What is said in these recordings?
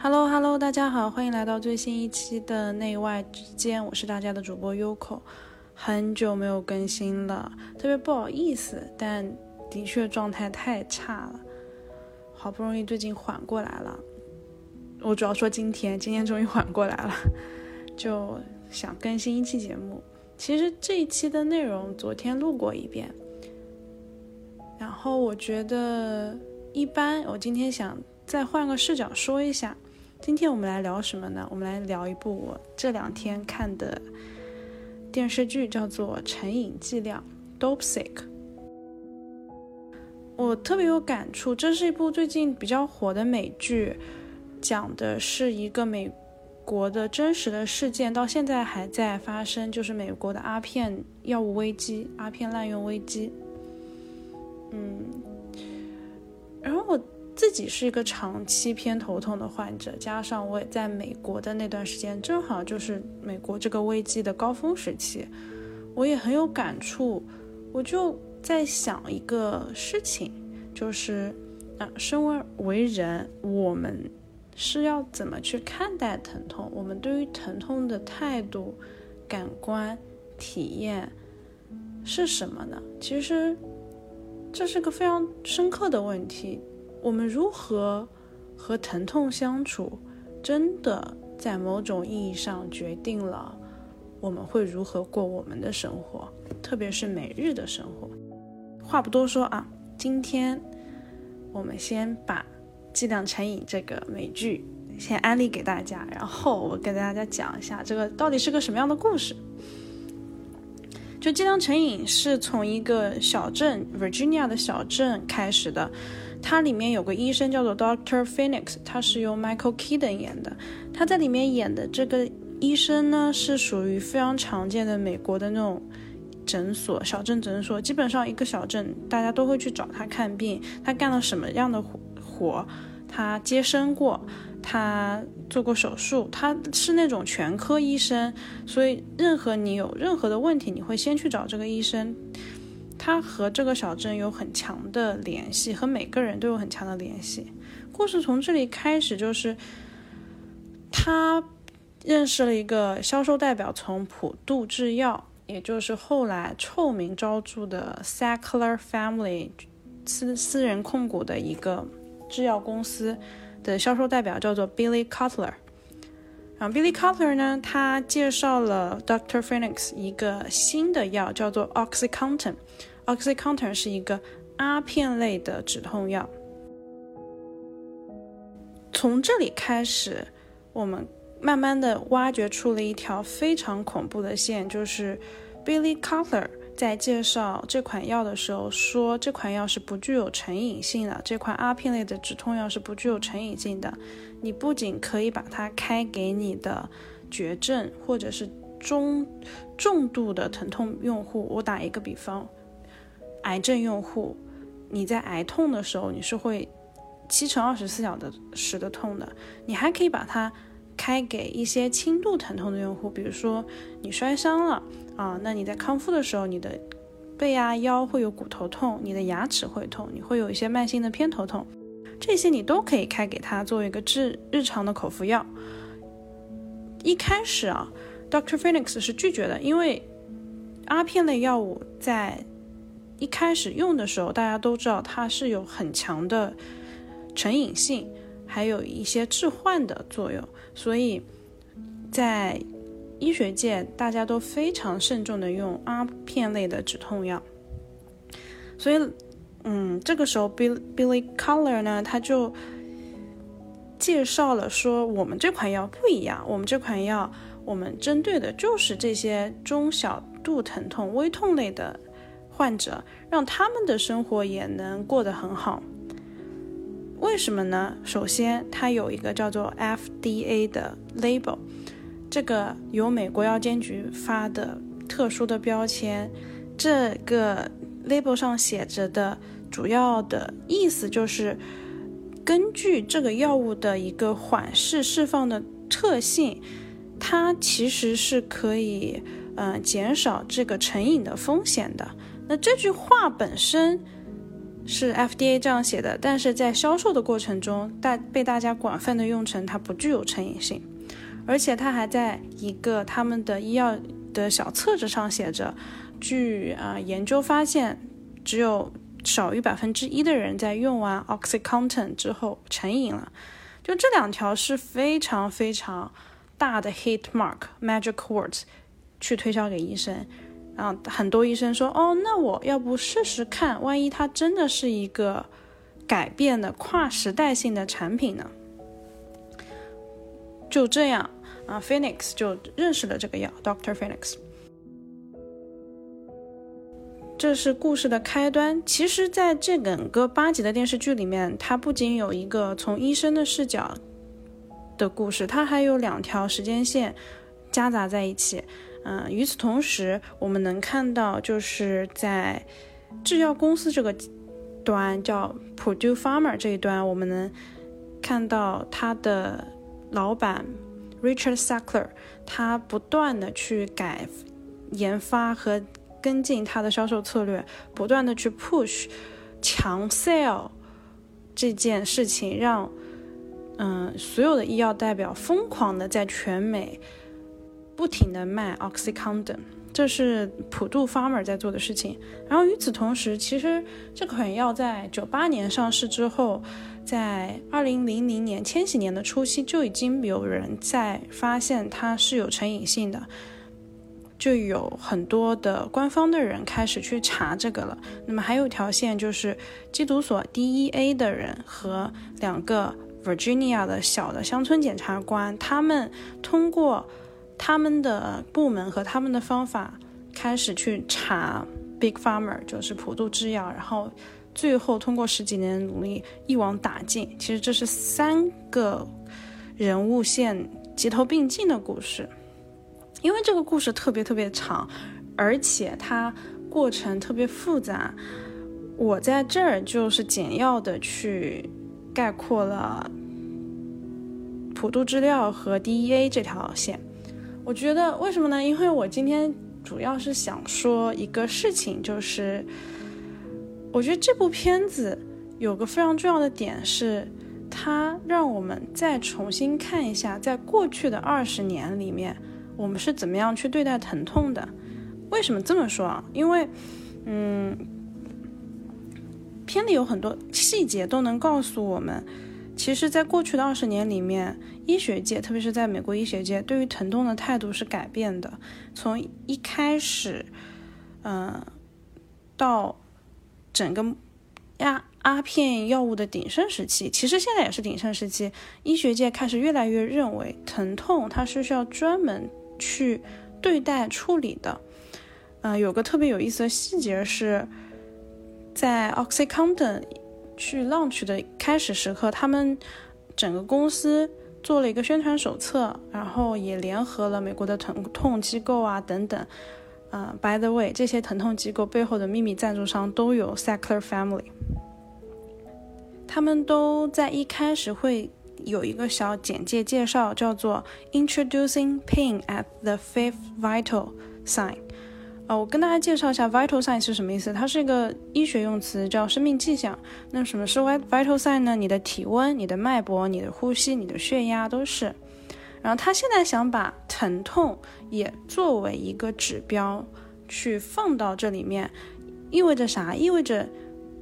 Hello Hello，大家好，欢迎来到最新一期的内外之间，我是大家的主播 Yoko，很久没有更新了，特别不好意思，但的确状态太差了，好不容易最近缓过来了，我主要说今天，今天终于缓过来了，就想更新一期节目。其实这一期的内容昨天录过一遍，然后我觉得一般，我今天想再换个视角说一下。今天我们来聊什么呢？我们来聊一部我这两天看的电视剧，叫做《成瘾剂量》（Dope Sick）。我特别有感触，这是一部最近比较火的美剧，讲的是一个美国的真实的事件，到现在还在发生，就是美国的阿片药物危机、阿片滥用危机。嗯，然后我。自己是一个长期偏头痛的患者，加上我也在美国的那段时间，正好就是美国这个危机的高峰时期，我也很有感触。我就在想一个事情，就是啊，身为为人，我们是要怎么去看待疼痛？我们对于疼痛的态度、感官体验是什么呢？其实这是个非常深刻的问题。我们如何和疼痛相处，真的在某种意义上决定了我们会如何过我们的生活，特别是每日的生活。话不多说啊，今天我们先把《剂量成瘾》这个美剧先安利给大家，然后我跟大家讲一下这个到底是个什么样的故事。就《剂量成瘾》是从一个小镇 Virginia 的小镇开始的。它里面有个医生叫做 Doctor Phoenix，他是由 Michael Keaton 演的。他在里面演的这个医生呢，是属于非常常见的美国的那种诊所，小镇诊所。基本上一个小镇，大家都会去找他看病。他干了什么样的活？他接生过，他做过手术，他是那种全科医生。所以，任何你有任何的问题，你会先去找这个医生。他和这个小镇有很强的联系，和每个人都有很强的联系。故事从这里开始，就是他认识了一个销售代表，从普渡制药，也就是后来臭名昭著的 Sackler Family 私私人控股的一个制药公司的销售代表，叫做 Billy Cutler。然后 Billy Cutler 呢，他介绍了 Dr. Phoenix 一个新的药，叫做 OxyContin。OxyContin 是一个阿片类的止痛药。从这里开始，我们慢慢的挖掘出了一条非常恐怖的线，就是 Billy Cutler 在介绍这款药的时候说，这款药是不具有成瘾性的，这款阿片类的止痛药是不具有成瘾性的。你不仅可以把它开给你的绝症或者是中重度的疼痛用户，我打一个比方，癌症用户，你在癌痛的时候你是会七乘二十四小时的痛的，你还可以把它开给一些轻度疼痛的用户，比如说你摔伤了啊，那你在康复的时候，你的背啊腰会有骨头痛，你的牙齿会痛，你会有一些慢性的偏头痛。这些你都可以开给他作为一个治日常的口服药。一开始啊，Dr. Phoenix 是拒绝的，因为阿片类药物在一开始用的时候，大家都知道它是有很强的成瘾性，还有一些致幻的作用，所以在医学界大家都非常慎重的用阿片类的止痛药，所以。嗯，这个时候 Billy Billy Color 呢，他就介绍了说，我们这款药不一样，我们这款药，我们针对的就是这些中小度疼痛、微痛类的患者，让他们的生活也能过得很好。为什么呢？首先，它有一个叫做 FDA 的 label，这个由美国药监局发的特殊的标签，这个 label 上写着的。主要的意思就是，根据这个药物的一个缓释释放的特性，它其实是可以，呃，减少这个成瘾的风险的。那这句话本身是 FDA 这样写的，但是在销售的过程中，大被大家广泛的用成它不具有成瘾性，而且它还在一个他们的医药的小册子上写着，据啊研究发现，只有少于百分之一的人在用完 OxyContin 之后成瘾了，就这两条是非常非常大的 hit mark magic words 去推销给医生。啊，很多医生说，哦，那我要不试试看，万一它真的是一个改变的跨时代性的产品呢？就这样啊，Phoenix 就认识了这个药，Doctor Phoenix。这是故事的开端。其实，在这整个八集的电视剧里面，它不仅有一个从医生的视角的故事，它还有两条时间线夹杂在一起。嗯，与此同时，我们能看到，就是在制药公司这个端，叫 Purdue Pharma 这一端，我们能看到他的老板 Richard Sackler，他不断的去改研发和跟进他的销售策略，不断的去 push 强 sell 这件事情，让嗯所有的医药代表疯狂的在全美。不停的卖 OxyContin，这是普渡 Farmer 在做的事情。然后与此同时，其实这款药在九八年上市之后，在二零零零年千禧年的初期就已经有人在发现它是有成瘾性的，就有很多的官方的人开始去查这个了。那么还有一条线就是缉毒所 DEA 的人和两个 Virginia 的小的乡村检察官，他们通过。他们的部门和他们的方法开始去查 Big Farmer，就是普渡制药，然后最后通过十几年的努力一网打尽。其实这是三个人物线齐头并进的故事，因为这个故事特别特别长，而且它过程特别复杂。我在这儿就是简要的去概括了普渡制药和 DEA 这条线。我觉得为什么呢？因为我今天主要是想说一个事情，就是我觉得这部片子有个非常重要的点是，它让我们再重新看一下，在过去的二十年里面，我们是怎么样去对待疼痛的。为什么这么说啊？因为，嗯，片里有很多细节都能告诉我们。其实，在过去的二十年里面，医学界，特别是在美国医学界，对于疼痛的态度是改变的。从一开始，嗯，到整个鸦阿片药物的鼎盛时期，其实现在也是鼎盛时期，医学界开始越来越认为，疼痛它是需要专门去对待处理的。嗯，有个特别有意思的细节是，在 OxyContin。去 launch 的开始时刻，他们整个公司做了一个宣传手册，然后也联合了美国的疼痛机构啊等等。呃，by the way，这些疼痛机构背后的秘密赞助商都有 Sackler Family，他们都在一开始会有一个小简介介绍，叫做 Introducing Pain at the Fifth Vital Sign。啊，我跟大家介绍一下 vital sign 是什么意思。它是一个医学用词，叫生命迹象。那什么是 vital sign 呢？你的体温、你的脉搏、你的呼吸、你的血压都是。然后他现在想把疼痛也作为一个指标去放到这里面，意味着啥？意味着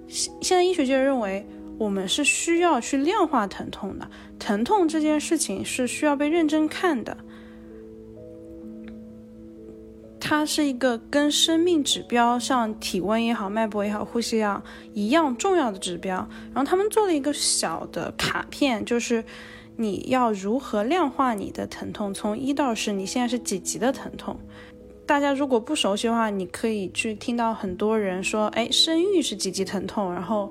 现现在医学界认为我们是需要去量化疼痛的，疼痛这件事情是需要被认真看的。它是一个跟生命指标，像体温也好、脉搏也好、呼吸啊一样重要的指标。然后他们做了一个小的卡片，就是你要如何量化你的疼痛，从一到十，你现在是几级的疼痛？大家如果不熟悉的话，你可以去听到很多人说，哎，生育是几级疼痛，然后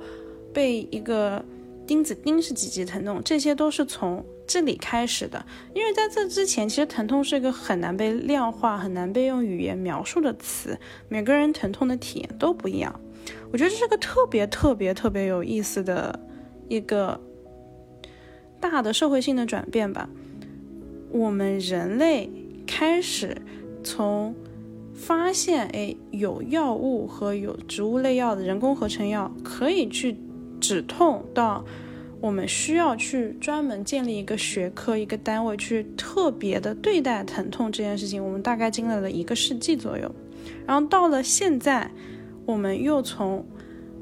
被一个钉子钉是几级疼痛，这些都是从。这里开始的，因为在这之前，其实疼痛是一个很难被量化、很难被用语言描述的词。每个人疼痛的体验都不一样。我觉得这是个特别特别特别有意思的一个大的社会性的转变吧。我们人类开始从发现，哎，有药物和有植物类药的人工合成药可以去止痛，到我们需要去专门建立一个学科、一个单位去特别的对待疼痛这件事情，我们大概经历了一个世纪左右。然后到了现在，我们又从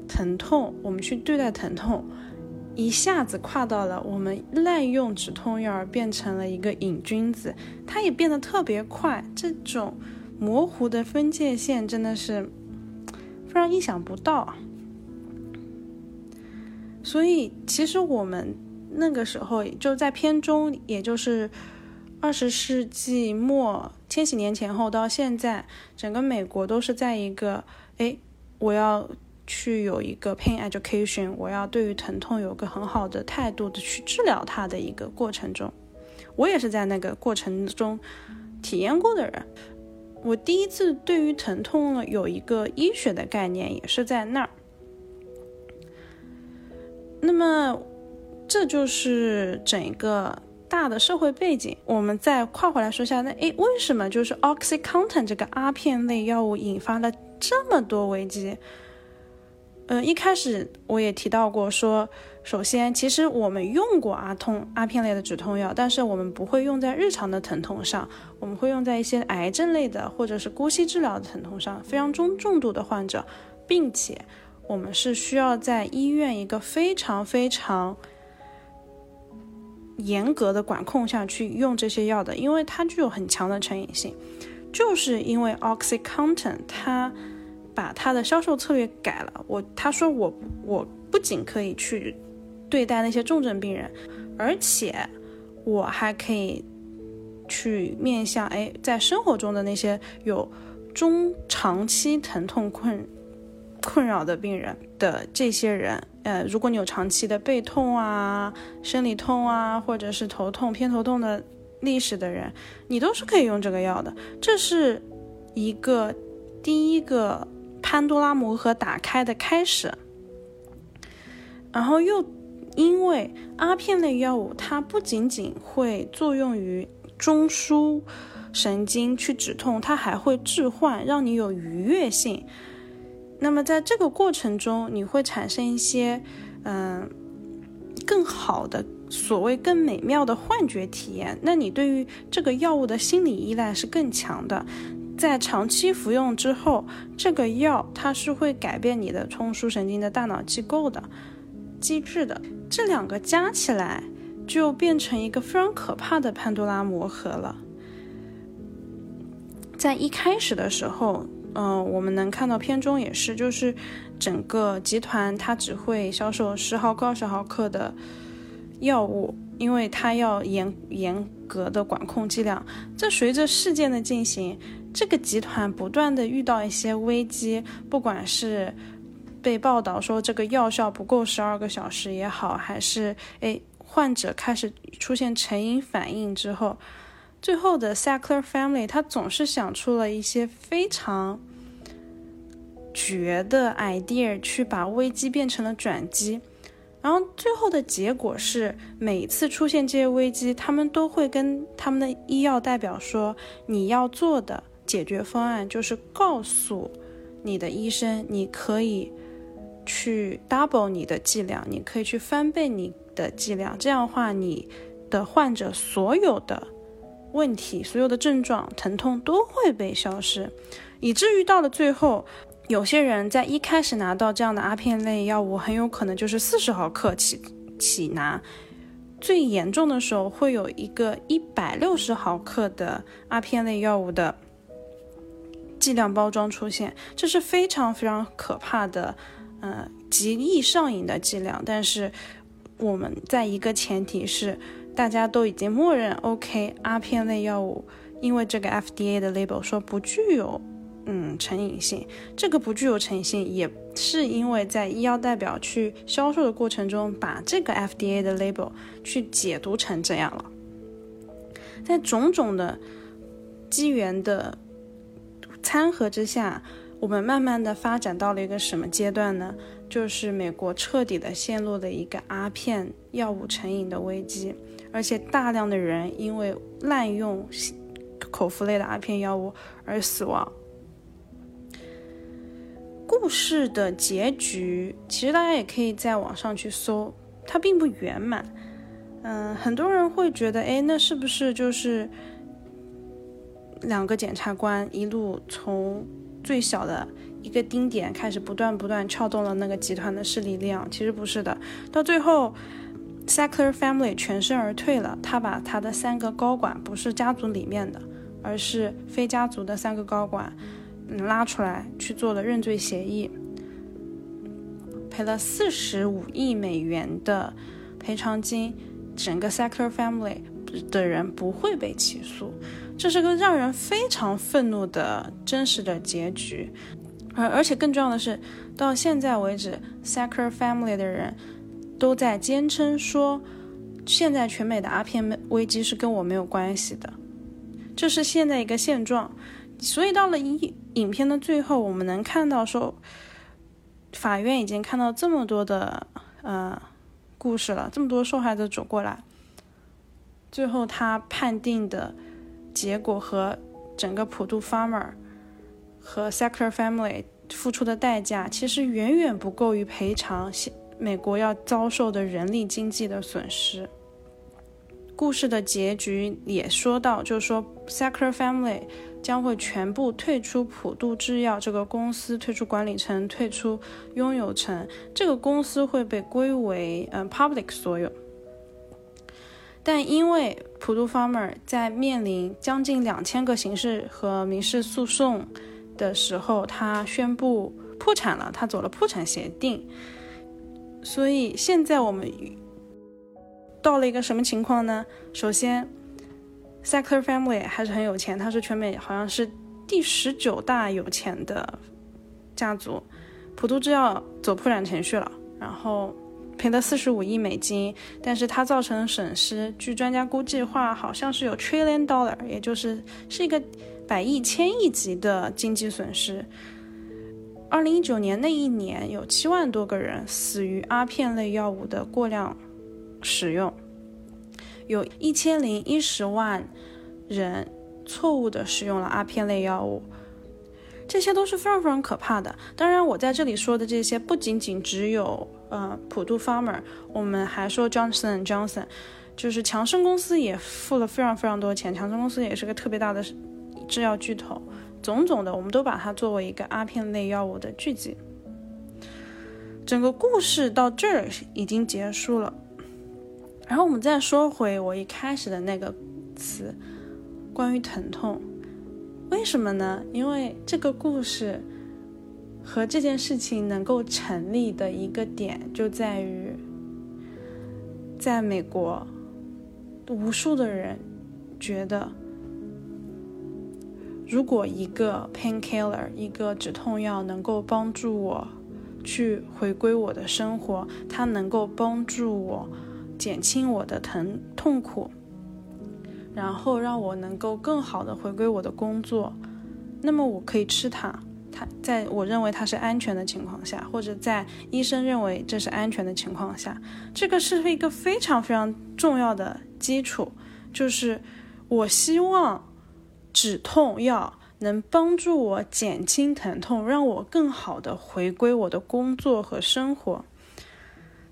疼痛，我们去对待疼痛，一下子跨到了我们滥用止痛药，变成了一个瘾君子，它也变得特别快。这种模糊的分界线真的是非常意想不到。所以，其实我们那个时候就在片中，也就是二十世纪末。千禧年前后到现在，整个美国都是在一个，哎，我要去有一个 pain education，我要对于疼痛有个很好的态度的去治疗它的一个过程中。我也是在那个过程中体验过的人。我第一次对于疼痛有一个医学的概念，也是在那儿。那么，这就是整个。大的社会背景，我们再跨回来说一下，那诶，为什么就是 OxyContin 这个阿片类药物引发了这么多危机？嗯，一开始我也提到过，说首先，其实我们用过阿痛阿片类的止痛药，但是我们不会用在日常的疼痛上，我们会用在一些癌症类的或者是姑息治疗的疼痛上，非常中重度的患者，并且我们是需要在医院一个非常非常。严格的管控下去用这些药的，因为它具有很强的成瘾性，就是因为 OxyContin 它把它的销售策略改了。我他说我我不仅可以去对待那些重症病人，而且我还可以去面向哎在生活中的那些有中长期疼痛困困扰的病人的这些人。呃，如果你有长期的背痛啊、生理痛啊，或者是头痛、偏头痛的历史的人，你都是可以用这个药的。这是一个第一个潘多拉魔盒打开的开始。然后又因为阿片类药物，它不仅仅会作用于中枢神经去止痛，它还会置换，让你有愉悦性。那么在这个过程中，你会产生一些，嗯，更好的所谓更美妙的幻觉体验。那你对于这个药物的心理依赖是更强的。在长期服用之后，这个药它是会改变你的中枢神经的大脑机构的机制的。这两个加起来，就变成一个非常可怕的潘多拉魔盒了。在一开始的时候。嗯，我们能看到片中也是，就是整个集团它只会销售十毫克、二十毫克的药物，因为它要严严格的管控剂量。这随着事件的进行，这个集团不断的遇到一些危机，不管是被报道说这个药效不够十二个小时也好，还是诶患者开始出现成瘾反应之后。最后的 Sackler Family，他总是想出了一些非常绝的 idea，去把危机变成了转机。然后最后的结果是，每次出现这些危机，他们都会跟他们的医药代表说：“你要做的解决方案就是告诉你的医生，你可以去 double 你的剂量，你可以去翻倍你的剂量。这样的话，你的患者所有的。”问题所有的症状疼痛都会被消失，以至于到了最后，有些人在一开始拿到这样的阿片类药物，很有可能就是四十毫克起起拿，最严重的时候会有一个一百六十毫克的阿片类药物的剂量包装出现，这是非常非常可怕的，呃，极易上瘾的剂量。但是我们在一个前提是。大家都已经默认，OK，阿片类药物，因为这个 FDA 的 label 说不具有，嗯，成瘾性。这个不具有成瘾性，也是因为在医药代表去销售的过程中，把这个 FDA 的 label 去解读成这样了。在种种的机缘的参合之下，我们慢慢的发展到了一个什么阶段呢？就是美国彻底的陷入了一个阿片药物成瘾的危机。而且大量的人因为滥用口服类的阿片药物而死亡，故事的结局，其实大家也可以在网上去搜，它并不圆满。嗯，很多人会觉得，哎，那是不是就是两个检察官一路从最小的一个丁点开始，不断不断撬动了那个集团的势力量？其实不是的，到最后，Sackler family 全身而退了。他把他的三个高管，不是家族里面的，而是非家族的三个高管，嗯，拉出来去做了认罪协议，赔了四十五亿美元的赔偿金。整个 Sackler family 的人不会被起诉，这是个让人非常愤怒的真实的结局。而而且更重要的是，到现在为止，Sackler family 的人都在坚称说，现在全美的阿片危机是跟我没有关系的，这是现在一个现状。所以到了影影片的最后，我们能看到说，法院已经看到这么多的呃。故事了，这么多受害者走过来，最后他判定的结果和整个普渡 farmer 和 Sackler family 付出的代价，其实远远不够于赔偿现美国要遭受的人力经济的损失。故事的结局也说到，就是说 Sackler family。将会全部退出普渡制药这个公司，退出管理层，退出拥有层，这个公司会被归为嗯 public 所有。但因为普渡 farmer 在面临将近两千个刑事和民事诉讼的时候，他宣布破产了，他走了破产协定。所以现在我们到了一个什么情况呢？首先。Sackler family 还是很有钱，它是全美好像是第十九大有钱的家族。普渡制药走破产程序了，然后赔了四十五亿美金，但是它造成的损失，据专家估计话，好像是有 trillion dollar，也就是是一个百亿、千亿级的经济损失。二零一九年那一年，有七万多个人死于阿片类药物的过量使用。有一千零一十万人错误的使用了阿片类药物，这些都是非常非常可怕的。当然，我在这里说的这些不仅仅只有呃普渡 Farmer，我们还说 Johnson Johnson，就是强生公司也付了非常非常多钱。强生公司也是个特别大的制药巨头，种种的，我们都把它作为一个阿片类药物的聚集。整个故事到这儿已经结束了。然后我们再说回我一开始的那个词，关于疼痛，为什么呢？因为这个故事和这件事情能够成立的一个点就在于，在美国，无数的人觉得，如果一个 painkiller，一个止痛药能够帮助我去回归我的生活，它能够帮助我。减轻我的疼痛苦，然后让我能够更好的回归我的工作，那么我可以吃它。它在我认为它是安全的情况下，或者在医生认为这是安全的情况下，这个是一个非常非常重要的基础。就是我希望止痛药能帮助我减轻疼痛，让我更好的回归我的工作和生活。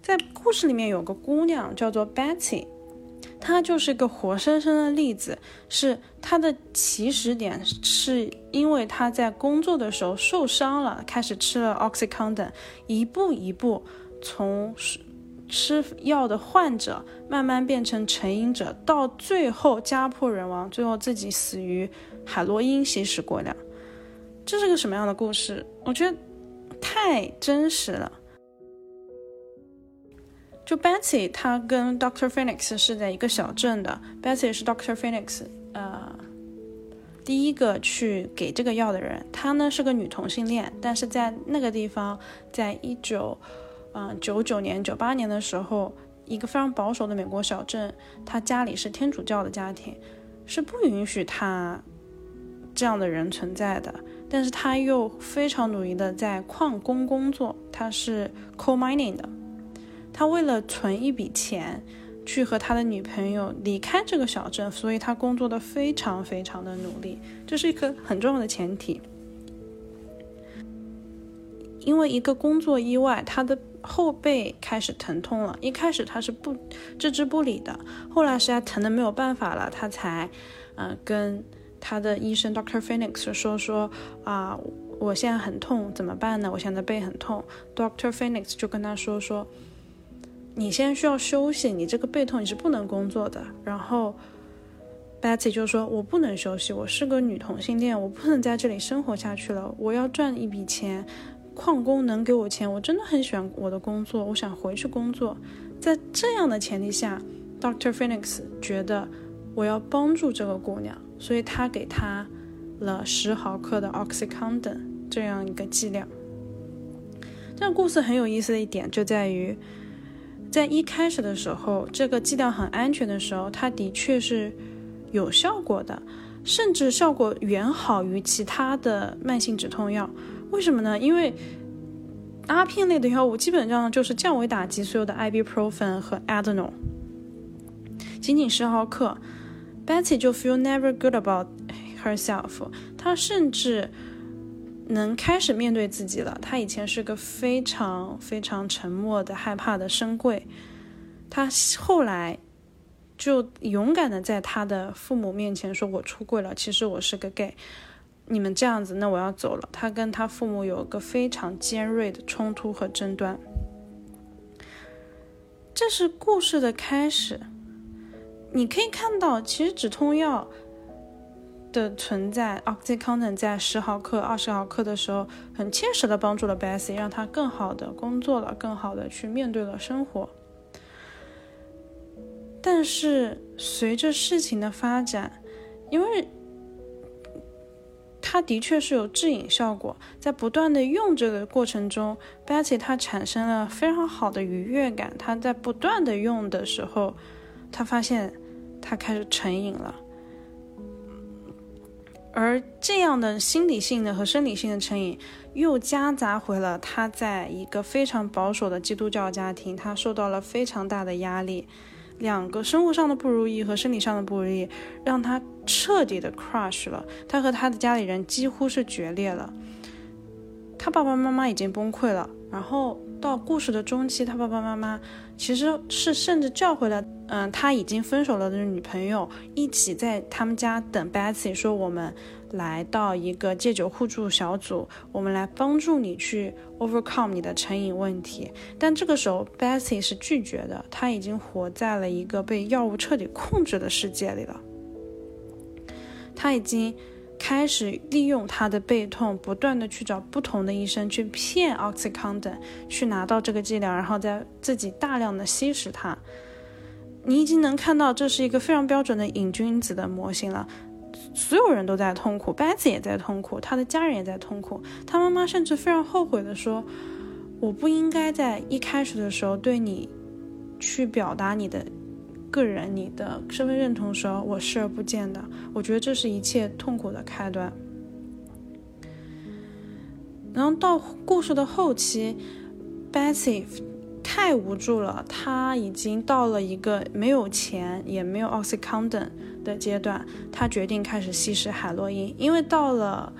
在故事里面有个姑娘叫做 Betty，她就是个活生生的例子。是她的起始点是因为她在工作的时候受伤了，开始吃了 Oxycontin，一步一步从吃药的患者慢慢变成成瘾者，到最后家破人亡，最后自己死于海洛因吸食过量。这是个什么样的故事？我觉得太真实了。就 Betsy，她跟 Doctor Phoenix 是在一个小镇的。Betsy 是 Doctor Phoenix，呃，第一个去给这个药的人。她呢是个女同性恋，但是在那个地方，在一九，嗯，九九年、九八年的时候，一个非常保守的美国小镇，他家里是天主教的家庭，是不允许他这样的人存在的。但是他又非常努力的在矿工工作，他是 coal mining 的。他为了存一笔钱，去和他的女朋友离开这个小镇，所以他工作的非常非常的努力，这是一个很重要的前提。因为一个工作意外，他的后背开始疼痛了。一开始他是不置之不理的，后来实在疼的没有办法了，他才，呃，跟他的医生 Doctor Phoenix 说说啊，我现在很痛，怎么办呢？我现在背很痛。Doctor Phoenix 就跟他说说，你现在需要休息，你这个背痛你是不能工作的。然后 Betty 就说，我不能休息，我是个女同性恋，我不能在这里生活下去了，我要赚一笔钱。矿工能给我钱，我真的很喜欢我的工作，我想回去工作。在这样的前提下，Dr. Phoenix 觉得我要帮助这个姑娘，所以他给她了十毫克的 Oxycontin 这样一个剂量。这个故事很有意思的一点就在于，在一开始的时候，这个剂量很安全的时候，它的确是有效果的，甚至效果远好于其他的慢性止痛药。为什么呢？因为阿片类的药物基本上就是降维打击所有的 ibuprofen 和 adeno 仅仅十毫克，Betty 就 feel never good about herself。她甚至能开始面对自己了。她以前是个非常非常沉默的、害怕的深柜，她后来就勇敢的在她的父母面前说：“我出柜了，其实我是个 gay。”你们这样子，那我要走了。他跟他父母有个非常尖锐的冲突和争端，这是故事的开始。你可以看到，其实止痛药的存在，Oxycontin 在十毫克、二十毫克的时候，很切实的帮助了 Bessie，让他更好的工作了，更好的去面对了生活。但是随着事情的发展，因为它的确是有致瘾效果，在不断的用这个过程中，Betty 她产生了非常好的愉悦感。她在不断的用的时候，她发现她开始成瘾了。而这样的心理性的和生理性的成瘾，又夹杂回了她在一个非常保守的基督教家庭，她受到了非常大的压力。两个生活上的不如意和生理上的不如意，让他彻底的 crush 了。他和他的家里人几乎是决裂了。他爸爸妈妈已经崩溃了。然后到故事的中期，他爸爸妈妈其实是甚至叫回了，嗯，他已经分手了的女朋友，一起在他们家等 Betsy，说我们。来到一个戒酒互助小组，我们来帮助你去 overcome 你的成瘾问题。但这个时候，Betsy 是拒绝的，他已经活在了一个被药物彻底控制的世界里了。他已经开始利用他的背痛，不断的去找不同的医生去骗 Oxycontin，去拿到这个剂量，然后再自己大量的吸食它。你已经能看到，这是一个非常标准的瘾君子的模型了。所有人都在痛苦，Betsy 也在痛苦，他的家人也在痛苦。他妈妈甚至非常后悔的说：“我不应该在一开始的时候对你去表达你的个人、你的身份认同的时候，我视而不见的。我觉得这是一切痛苦的开端。”然后到故事的后期，Betsy 太无助了，他已经到了一个没有钱也没有 Oxycontin。的阶段，他决定开始吸食海洛因，因为到了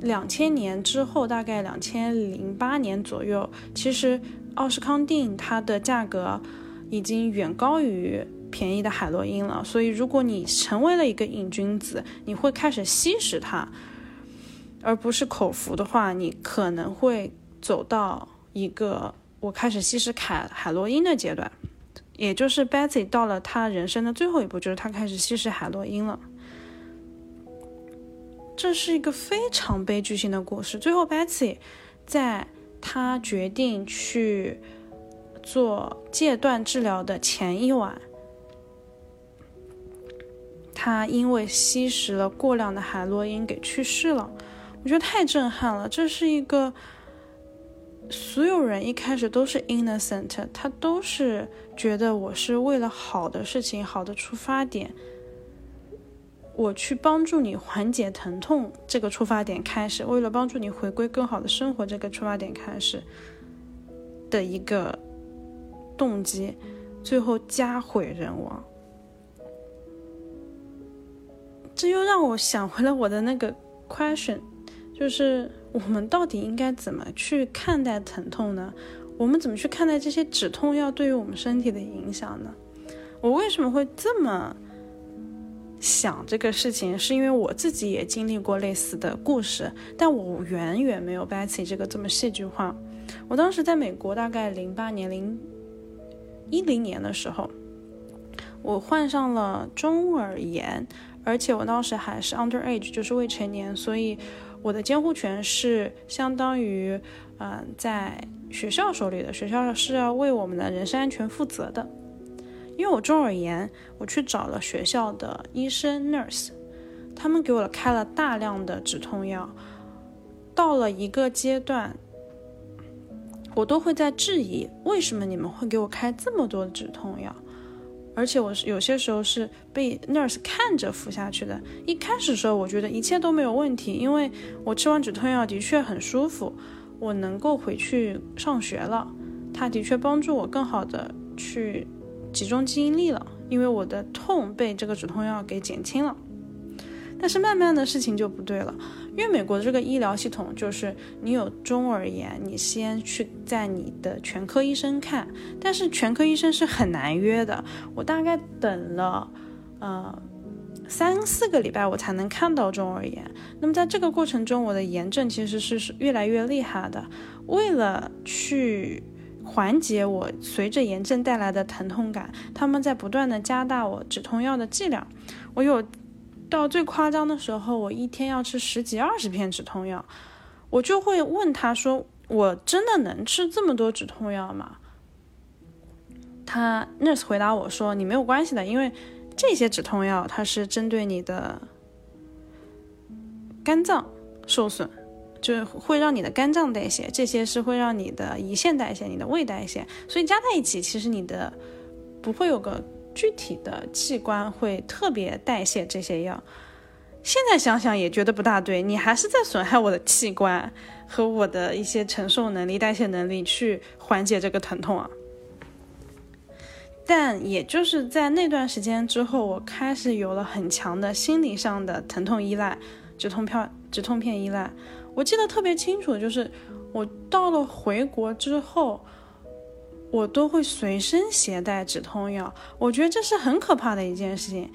两千年之后，大概两千零八年左右，其实奥施康定它的价格已经远高于便宜的海洛因了。所以，如果你成为了一个瘾君子，你会开始吸食它，而不是口服的话，你可能会走到一个我开始吸食海海洛因的阶段。也就是 Betsy 到了他人生的最后一步，就是他开始吸食海洛因了。这是一个非常悲剧性的故事。最后，Betsy 在他决定去做戒断治疗的前一晚，他因为吸食了过量的海洛因给去世了。我觉得太震撼了。这是一个。所有人一开始都是 innocent，他都是觉得我是为了好的事情、好的出发点，我去帮助你缓解疼痛这个出发点开始，为了帮助你回归更好的生活这个出发点开始的一个动机，最后家毁人亡。这又让我想回了我的那个 question，就是我们到底应该怎么去看待疼痛呢？我们怎么去看待这些止痛药对于我们身体的影响呢？我为什么会这么想这个事情？是因为我自己也经历过类似的故事，但我远远没有 Betsy 这个这么戏剧化。我当时在美国，大概零八年、零一零年的时候，我患上了中耳炎，而且我当时还是 underage，就是未成年，所以我的监护权是相当于，嗯，在学校手里的，学校是要为我们的人身安全负责的。因为我中耳炎，我去找了学校的医生 nurse，他们给我开了大量的止痛药。到了一个阶段，我都会在质疑，为什么你们会给我开这么多止痛药？而且我是有些时候是被 nurse 看着服下去的。一开始时候，我觉得一切都没有问题，因为我吃完止痛药的确很舒服，我能够回去上学了。它的确帮助我更好的去。集中精力了，因为我的痛被这个止痛药给减轻了。但是慢慢的事情就不对了，因为美国的这个医疗系统就是你有中耳炎，你先去在你的全科医生看，但是全科医生是很难约的。我大概等了呃三四个礼拜，我才能看到中耳炎。那么在这个过程中，我的炎症其实是越来越厉害的。为了去缓解我随着炎症带来的疼痛感，他们在不断的加大我止痛药的剂量。我有到最夸张的时候，我一天要吃十几二十片止痛药。我就会问他说：“我真的能吃这么多止痛药吗？”他 nurse 回答我说：“你没有关系的，因为这些止痛药它是针对你的肝脏受损。”就是会让你的肝脏代谢，这些是会让你的胰腺代谢、你的胃代谢，所以加在一起，其实你的不会有个具体的器官会特别代谢这些药。现在想想也觉得不大对，你还是在损害我的器官和我的一些承受能力、代谢能力去缓解这个疼痛啊。但也就是在那段时间之后，我开始有了很强的心理上的疼痛依赖、止痛片、止痛片依赖。我记得特别清楚，就是我到了回国之后，我都会随身携带止痛药。我觉得这是很可怕的一件事情。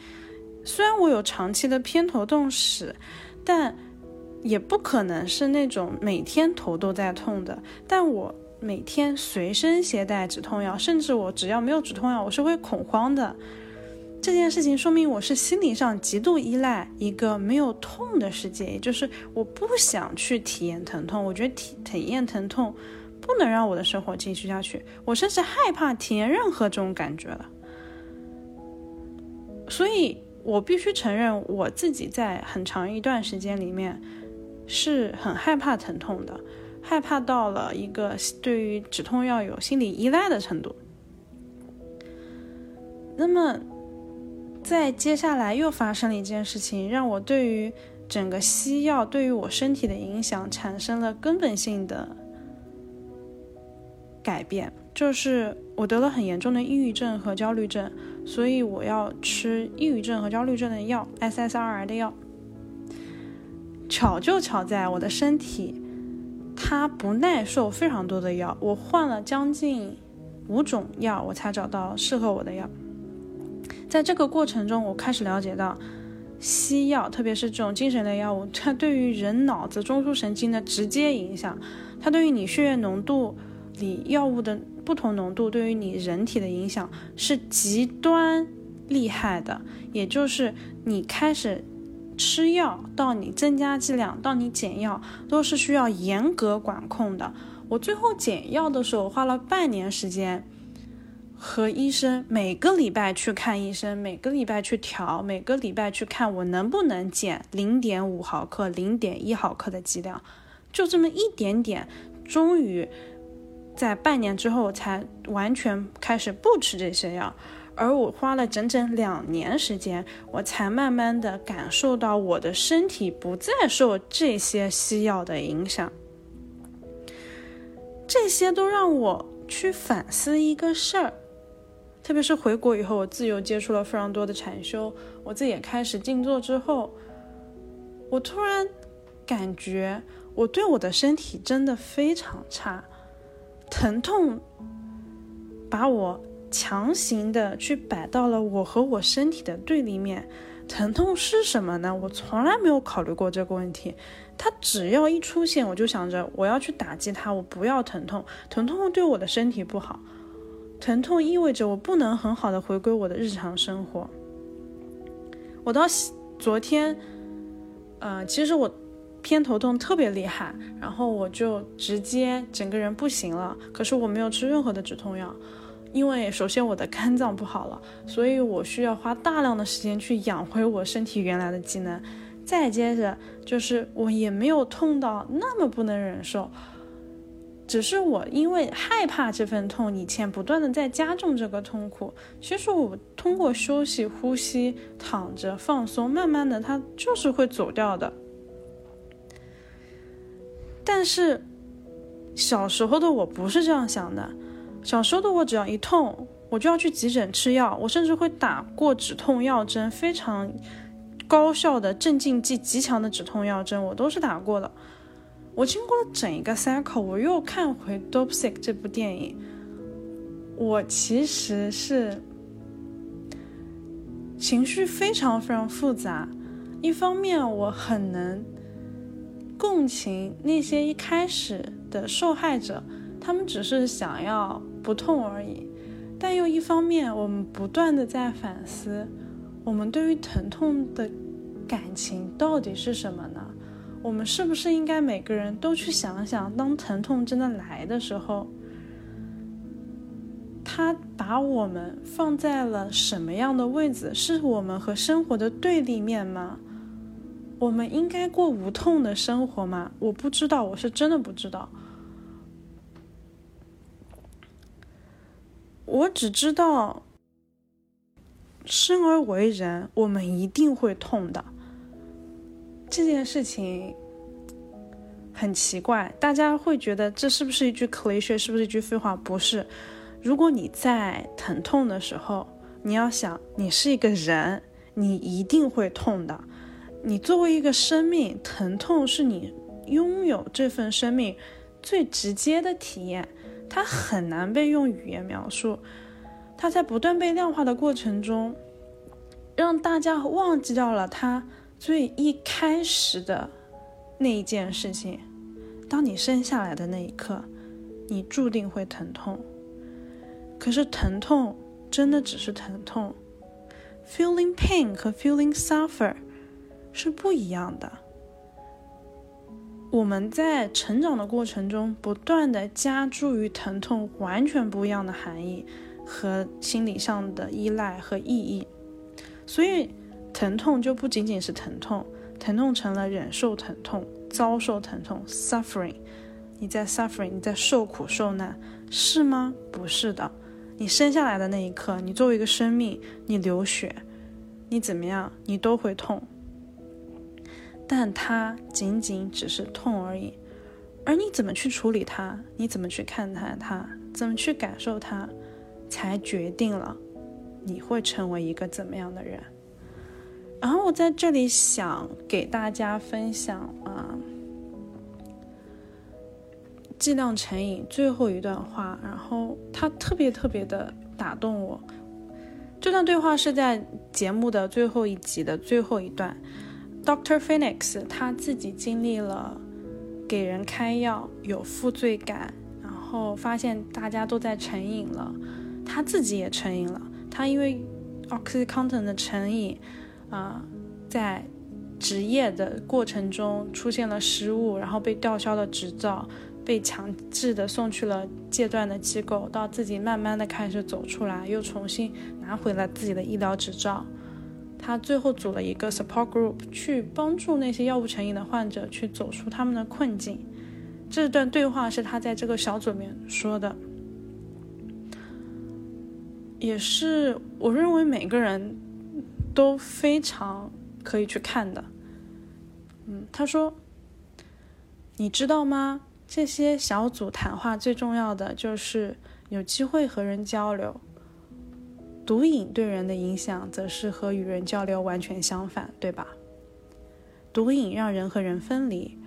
虽然我有长期的偏头痛史，但也不可能是那种每天头都在痛的。但我每天随身携带止痛药，甚至我只要没有止痛药，我是会恐慌的。这件事情说明我是心理上极度依赖一个没有痛的世界，也就是我不想去体验疼痛。我觉得体体验疼痛不能让我的生活继续下去，我甚至害怕体验任何这种感觉了。所以我必须承认，我自己在很长一段时间里面是很害怕疼痛的，害怕到了一个对于止痛药有心理依赖的程度。那么。在接下来又发生了一件事情，让我对于整个西药对于我身体的影响产生了根本性的改变，就是我得了很严重的抑郁症和焦虑症，所以我要吃抑郁症和焦虑症的药，SSRI 的药。巧就巧在我的身体，它不耐受非常多的药，我换了将近五种药，我才找到适合我的药。在这个过程中，我开始了解到，西药，特别是这种精神类药物，它对于人脑子中枢神经的直接影响，它对于你血液浓度里药物的不同浓度对于你人体的影响是极端厉害的。也就是你开始吃药，到你增加剂量，到你减药，都是需要严格管控的。我最后减药的时候，花了半年时间。和医生每个礼拜去看医生，每个礼拜去调，每个礼拜去看我能不能减零点五毫克、零点一毫克的剂量，就这么一点点，终于在半年之后才完全开始不吃这些药。而我花了整整两年时间，我才慢慢的感受到我的身体不再受这些西药的影响。这些都让我去反思一个事儿。特别是回国以后，我自由接触了非常多的禅修，我自己也开始静坐之后，我突然感觉我对我的身体真的非常差，疼痛把我强行的去摆到了我和我身体的对立面。疼痛是什么呢？我从来没有考虑过这个问题。它只要一出现，我就想着我要去打击它，我不要疼痛，疼痛对我的身体不好，疼痛意味着我不能很好的回归我的日常生活。我到昨天，呃，其实我偏头痛特别厉害，然后我就直接整个人不行了。可是我没有吃任何的止痛药，因为首先我的肝脏不好了，所以我需要花大量的时间去养回我身体原来的机能。再接着就是我也没有痛到那么不能忍受，只是我因为害怕这份痛，以前不断的在加重这个痛苦。其实我通过休息、呼吸、躺着放松，慢慢的它就是会走掉的。但是小时候的我不是这样想的，小时候的我只要一痛，我就要去急诊吃药，我甚至会打过止痛药针，非常。高效的镇静剂极强的止痛药针，我都是打过的。我经过了整一个 cycle，我又看回《Dope Sick》这部电影，我其实是情绪非常非常复杂。一方面，我很能共情那些一开始的受害者，他们只是想要不痛而已；但又一方面，我们不断的在反思。我们对于疼痛的感情到底是什么呢？我们是不是应该每个人都去想想，当疼痛真的来的时候，他把我们放在了什么样的位置？是我们和生活的对立面吗？我们应该过无痛的生活吗？我不知道，我是真的不知道。我只知道。生而为人，我们一定会痛的。这件事情很奇怪，大家会觉得这是不是一句 cliche，是不是一句废话？不是。如果你在疼痛的时候，你要想，你是一个人，你一定会痛的。你作为一个生命，疼痛是你拥有这份生命最直接的体验，它很难被用语言描述。它在不断被量化的过程中，让大家忘记掉了它最一开始的那一件事情。当你生下来的那一刻，你注定会疼痛。可是疼痛真的只是疼痛，feeling pain 和 feeling suffer 是不一样的。我们在成长的过程中，不断的加注于疼痛完全不一样的含义。和心理上的依赖和意义，所以疼痛就不仅仅是疼痛，疼痛成了忍受疼痛、遭受疼痛 （suffering）。你在 suffering，你在受苦受难，是吗？不是的。你生下来的那一刻，你作为一个生命，你流血，你怎么样，你都会痛。但它仅仅只是痛而已，而你怎么去处理它，你怎么去看待它，怎么去感受它？才决定了你会成为一个怎么样的人。然后我在这里想给大家分享啊，《剂量成瘾》最后一段话，然后它特别特别的打动我。这段对话是在节目的最后一集的最后一段，Doctor Phoenix 他自己经历了给人开药有负罪感，然后发现大家都在成瘾了。他自己也成瘾了。他因为 oxycontin 的成瘾，啊，在执业的过程中出现了失误，然后被吊销了执照，被强制的送去了戒断的机构，到自己慢慢的开始走出来，又重新拿回了自己的医疗执照。他最后组了一个 support group 去帮助那些药物成瘾的患者去走出他们的困境。这段对话是他在这个小组里面说的。也是我认为每个人都非常可以去看的。嗯，他说：“你知道吗？这些小组谈话最重要的就是有机会和人交流。毒瘾对人的影响，则是和与人交流完全相反，对吧？毒瘾让人和人分离，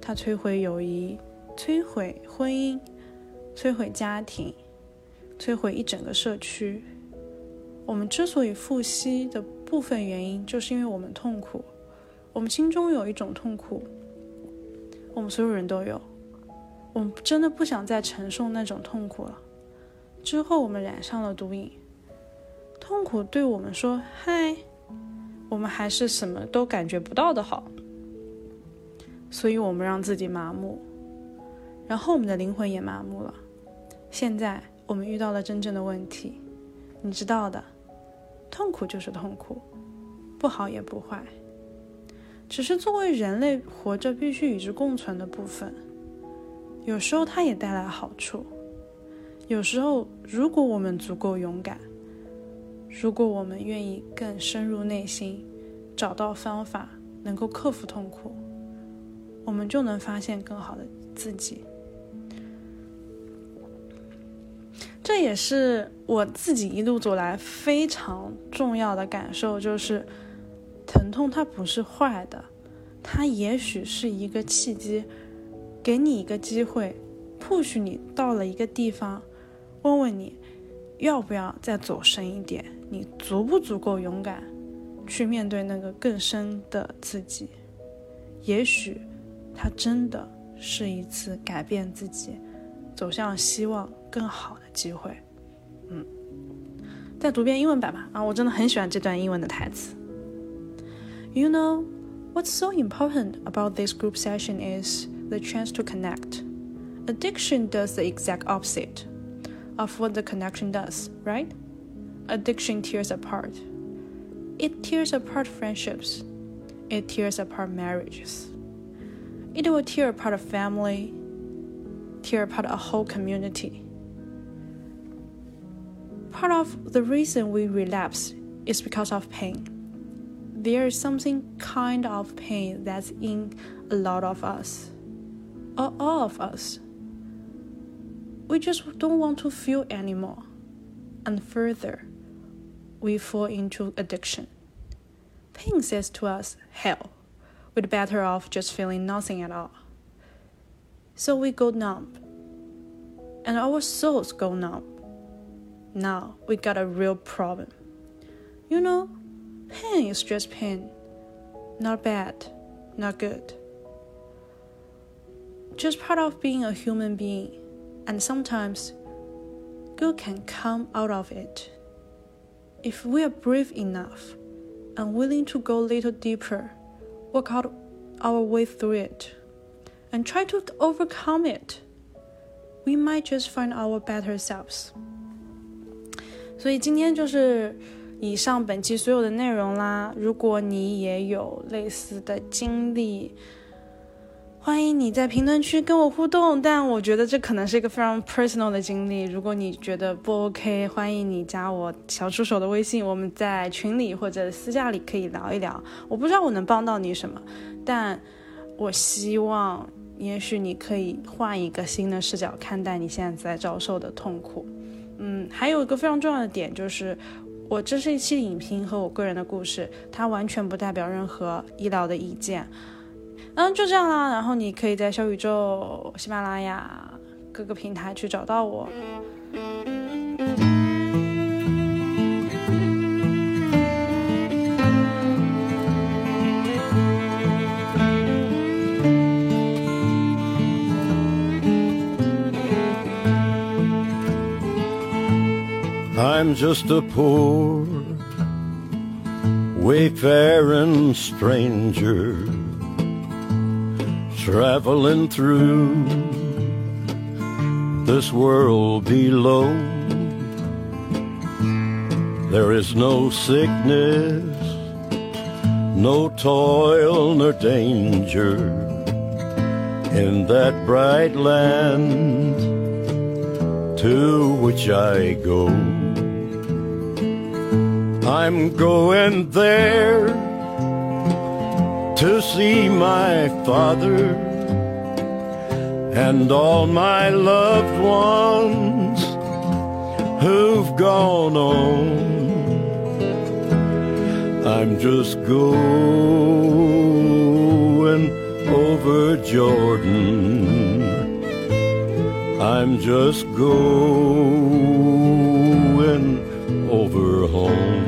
它摧毁友谊，摧毁婚姻，摧毁家庭，摧毁一整个社区。我们之所以复吸的部分原因，就是因为我们痛苦，我们心中有一种痛苦，我们所有人都有。我们真的不想再承受那种痛苦了。之后我们染上了毒瘾，痛苦对我们说：“嗨，我们还是什么都感觉不到的好。”所以我们让自己麻木，然后我们的灵魂也麻木了。现在我们遇到了真正的问题，你知道的。痛苦就是痛苦，不好也不坏，只是作为人类活着必须与之共存的部分。有时候它也带来好处，有时候如果我们足够勇敢，如果我们愿意更深入内心，找到方法能够克服痛苦，我们就能发现更好的自己。这也是我自己一路走来非常重要的感受，就是疼痛它不是坏的，它也许是一个契机，给你一个机会，或许你到了一个地方，问问你要不要再走深一点，你足不足够勇敢去面对那个更深的自己？也许它真的是一次改变自己。走向希望更好的机会，嗯，再读遍英文版吧。啊，我真的很喜欢这段英文的台词。You know what's so important about this group session is the chance to connect. Addiction does the exact opposite of what the connection does, right? Addiction tears apart. It tears apart friendships. It tears apart marriages. It will tear apart a family, tear apart a whole community. Part of the reason we relapse is because of pain. There is something kind of pain that's in a lot of us, or all of us. We just don't want to feel anymore. And further, we fall into addiction. Pain says to us, hell, we'd better off just feeling nothing at all. So we go numb. And our souls go numb. Now we got a real problem. You know, pain is just pain. Not bad, not good. Just part of being a human being And sometimes good can come out of it. If we are brave enough and willing to go a little deeper, work out our way through it and try to overcome it, we might just find our better selves. 所以今天就是以上本期所有的内容啦。如果你也有类似的经历， 欢迎你在评论区跟我互动。但我觉得这可能是一个非常 personal 的经历。如果你觉得不 OK，欢迎你加我小助手的微信，我们在群里或者私下里可以聊一聊。我不知道我能帮到你什么，但我希望。也许你可以换一个新的视角看待你现在在遭受的痛苦。嗯，还有一个非常重要的点就是，我这是一期影评和我个人的故事，它完全不代表任何医疗的意见。嗯，就这样啦。然后你可以在小宇宙、喜马拉雅各个平台去找到我。I'm just a poor wayfaring stranger traveling through this world below. There is no sickness, no toil nor danger in that bright land to which I go. I'm going there to see my father and all my loved ones who've gone on. I'm just going over Jordan. I'm just going over home.